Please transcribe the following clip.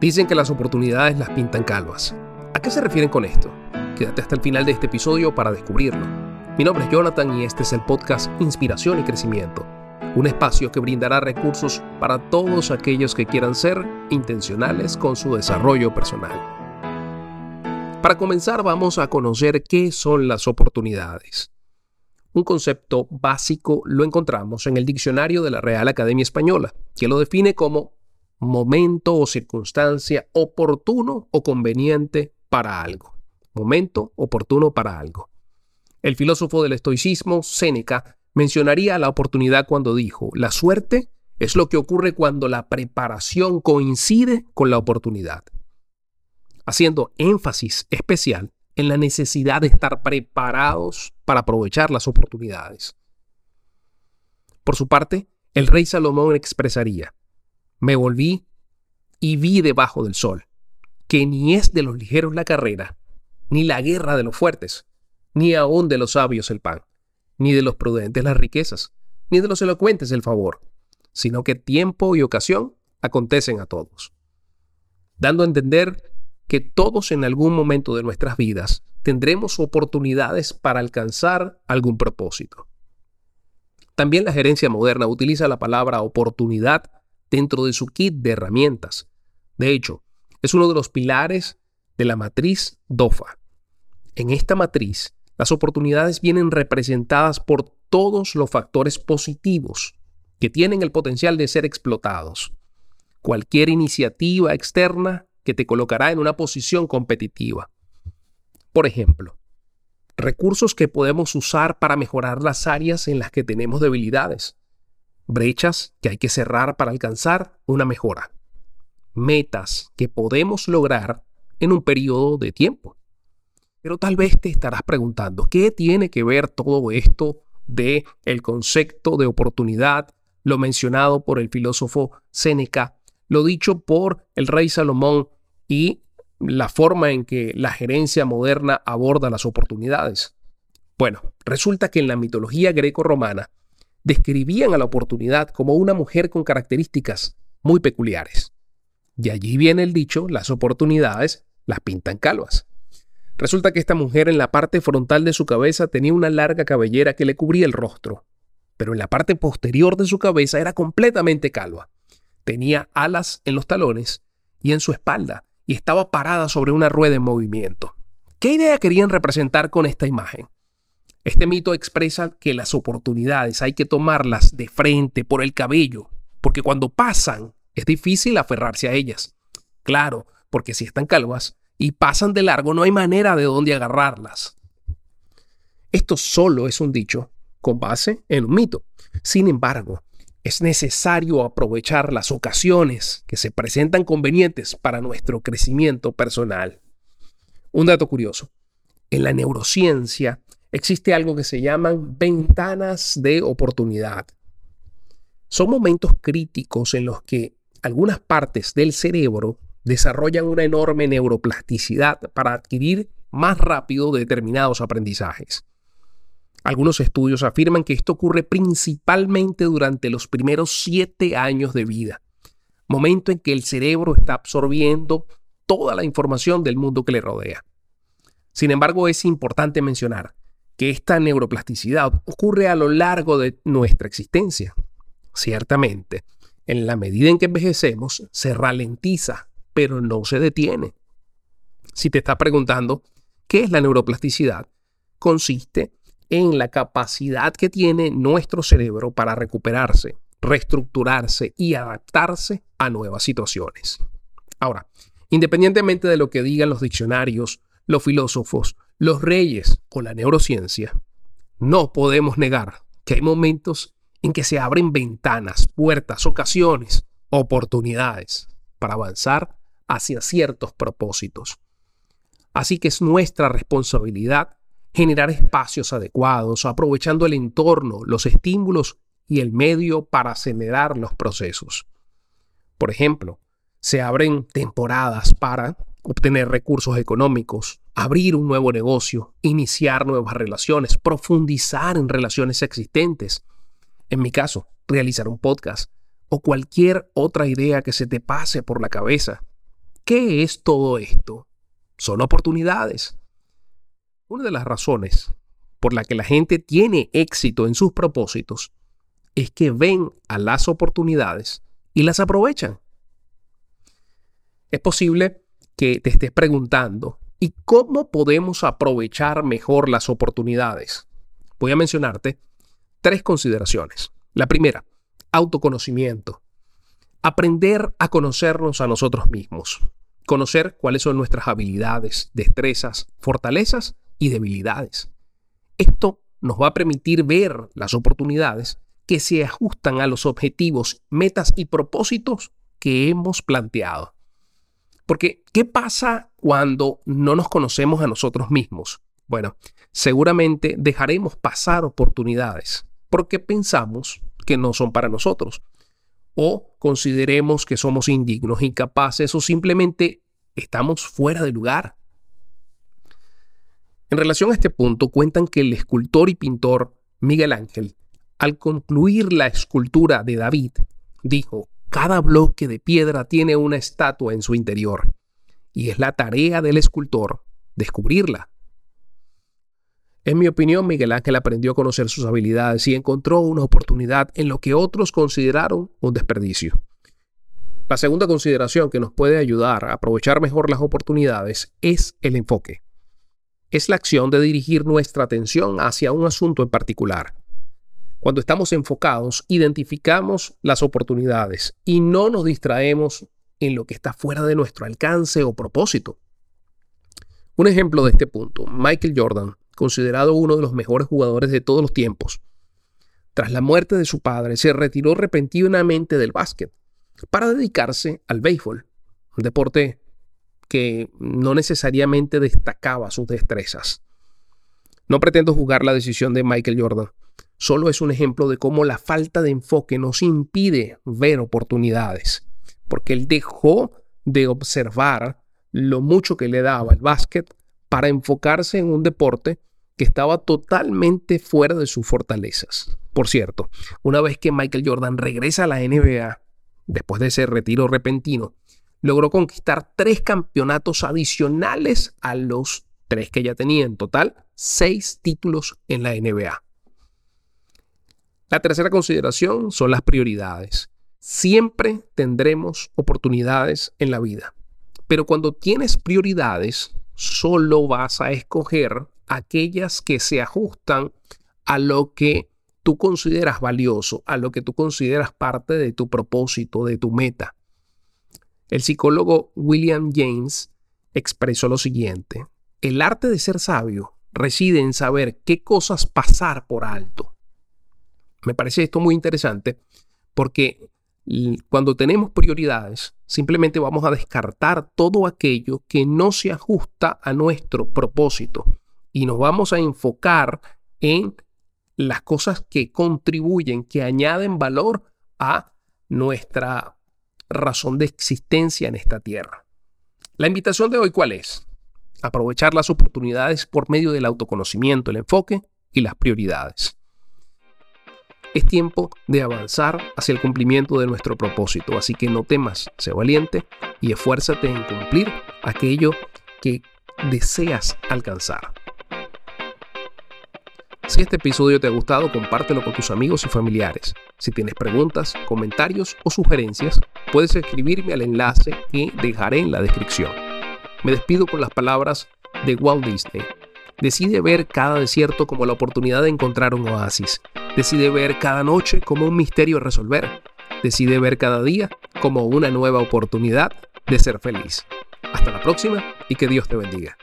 Dicen que las oportunidades las pintan calvas. ¿A qué se refieren con esto? Quédate hasta el final de este episodio para descubrirlo. Mi nombre es Jonathan y este es el podcast Inspiración y Crecimiento, un espacio que brindará recursos para todos aquellos que quieran ser intencionales con su desarrollo personal. Para comenzar vamos a conocer qué son las oportunidades. Un concepto básico lo encontramos en el diccionario de la Real Academia Española, que lo define como momento o circunstancia oportuno o conveniente para algo. Momento oportuno para algo. El filósofo del estoicismo, Séneca, mencionaría la oportunidad cuando dijo, la suerte es lo que ocurre cuando la preparación coincide con la oportunidad, haciendo énfasis especial en la necesidad de estar preparados para aprovechar las oportunidades. Por su parte, el rey Salomón expresaría, me volví y vi debajo del sol, que ni es de los ligeros la carrera, ni la guerra de los fuertes, ni aun de los sabios el pan, ni de los prudentes las riquezas, ni de los elocuentes el favor, sino que tiempo y ocasión acontecen a todos. Dando a entender que todos en algún momento de nuestras vidas tendremos oportunidades para alcanzar algún propósito. También la gerencia moderna utiliza la palabra oportunidad dentro de su kit de herramientas. De hecho, es uno de los pilares de la matriz DOFA. En esta matriz, las oportunidades vienen representadas por todos los factores positivos que tienen el potencial de ser explotados. Cualquier iniciativa externa que te colocará en una posición competitiva. Por ejemplo, recursos que podemos usar para mejorar las áreas en las que tenemos debilidades brechas que hay que cerrar para alcanzar una mejora, metas que podemos lograr en un periodo de tiempo. Pero tal vez te estarás preguntando, ¿qué tiene que ver todo esto de el concepto de oportunidad, lo mencionado por el filósofo Séneca, lo dicho por el rey Salomón y la forma en que la gerencia moderna aborda las oportunidades? Bueno, resulta que en la mitología greco-romana describían a la oportunidad como una mujer con características muy peculiares. Y allí viene el dicho, las oportunidades las pintan calvas. Resulta que esta mujer en la parte frontal de su cabeza tenía una larga cabellera que le cubría el rostro, pero en la parte posterior de su cabeza era completamente calva. Tenía alas en los talones y en su espalda y estaba parada sobre una rueda en movimiento. ¿Qué idea querían representar con esta imagen? Este mito expresa que las oportunidades hay que tomarlas de frente, por el cabello, porque cuando pasan es difícil aferrarse a ellas. Claro, porque si están calvas y pasan de largo no hay manera de dónde agarrarlas. Esto solo es un dicho con base en un mito. Sin embargo, es necesario aprovechar las ocasiones que se presentan convenientes para nuestro crecimiento personal. Un dato curioso. En la neurociencia existe algo que se llaman ventanas de oportunidad. Son momentos críticos en los que algunas partes del cerebro desarrollan una enorme neuroplasticidad para adquirir más rápido determinados aprendizajes. Algunos estudios afirman que esto ocurre principalmente durante los primeros siete años de vida, momento en que el cerebro está absorbiendo toda la información del mundo que le rodea. Sin embargo, es importante mencionar que esta neuroplasticidad ocurre a lo largo de nuestra existencia. Ciertamente, en la medida en que envejecemos, se ralentiza, pero no se detiene. Si te estás preguntando, ¿qué es la neuroplasticidad? Consiste en la capacidad que tiene nuestro cerebro para recuperarse, reestructurarse y adaptarse a nuevas situaciones. Ahora, independientemente de lo que digan los diccionarios, los filósofos, los reyes o la neurociencia, no podemos negar que hay momentos en que se abren ventanas, puertas, ocasiones, oportunidades para avanzar hacia ciertos propósitos. Así que es nuestra responsabilidad generar espacios adecuados, aprovechando el entorno, los estímulos y el medio para acelerar los procesos. Por ejemplo, se abren temporadas para obtener recursos económicos, abrir un nuevo negocio, iniciar nuevas relaciones, profundizar en relaciones existentes. En mi caso, realizar un podcast o cualquier otra idea que se te pase por la cabeza. ¿Qué es todo esto? Son oportunidades. Una de las razones por la que la gente tiene éxito en sus propósitos es que ven a las oportunidades y las aprovechan. Es posible que te estés preguntando, ¿y cómo podemos aprovechar mejor las oportunidades? Voy a mencionarte tres consideraciones. La primera, autoconocimiento. Aprender a conocernos a nosotros mismos. Conocer cuáles son nuestras habilidades, destrezas, fortalezas y debilidades. Esto nos va a permitir ver las oportunidades que se ajustan a los objetivos, metas y propósitos que hemos planteado. Porque, ¿qué pasa cuando no nos conocemos a nosotros mismos? Bueno, seguramente dejaremos pasar oportunidades porque pensamos que no son para nosotros o consideremos que somos indignos, incapaces o simplemente estamos fuera de lugar. En relación a este punto, cuentan que el escultor y pintor Miguel Ángel, al concluir la escultura de David, dijo, cada bloque de piedra tiene una estatua en su interior, y es la tarea del escultor descubrirla. En mi opinión, Miguel Ángel aprendió a conocer sus habilidades y encontró una oportunidad en lo que otros consideraron un desperdicio. La segunda consideración que nos puede ayudar a aprovechar mejor las oportunidades es el enfoque. Es la acción de dirigir nuestra atención hacia un asunto en particular. Cuando estamos enfocados, identificamos las oportunidades y no nos distraemos en lo que está fuera de nuestro alcance o propósito. Un ejemplo de este punto, Michael Jordan, considerado uno de los mejores jugadores de todos los tiempos. Tras la muerte de su padre, se retiró repentinamente del básquet para dedicarse al béisbol, un deporte que no necesariamente destacaba sus destrezas. No pretendo juzgar la decisión de Michael Jordan, solo es un ejemplo de cómo la falta de enfoque nos impide ver oportunidades, porque él dejó de observar lo mucho que le daba el básquet para enfocarse en un deporte que estaba totalmente fuera de sus fortalezas. Por cierto, una vez que Michael Jordan regresa a la NBA, después de ese retiro repentino, logró conquistar tres campeonatos adicionales a los tres que ya tenía en total, seis títulos en la NBA. La tercera consideración son las prioridades. Siempre tendremos oportunidades en la vida, pero cuando tienes prioridades, solo vas a escoger aquellas que se ajustan a lo que tú consideras valioso, a lo que tú consideras parte de tu propósito, de tu meta. El psicólogo William James expresó lo siguiente, el arte de ser sabio reside en saber qué cosas pasar por alto. Me parece esto muy interesante porque cuando tenemos prioridades, simplemente vamos a descartar todo aquello que no se ajusta a nuestro propósito y nos vamos a enfocar en las cosas que contribuyen, que añaden valor a nuestra razón de existencia en esta tierra. La invitación de hoy, ¿cuál es? Aprovechar las oportunidades por medio del autoconocimiento, el enfoque y las prioridades. Es tiempo de avanzar hacia el cumplimiento de nuestro propósito, así que no temas, sé valiente y esfuérzate en cumplir aquello que deseas alcanzar. Si este episodio te ha gustado, compártelo con tus amigos y familiares. Si tienes preguntas, comentarios o sugerencias, puedes escribirme al enlace que dejaré en la descripción. Me despido con las palabras de Walt Disney. Decide ver cada desierto como la oportunidad de encontrar un oasis. Decide ver cada noche como un misterio a resolver. Decide ver cada día como una nueva oportunidad de ser feliz. Hasta la próxima y que Dios te bendiga.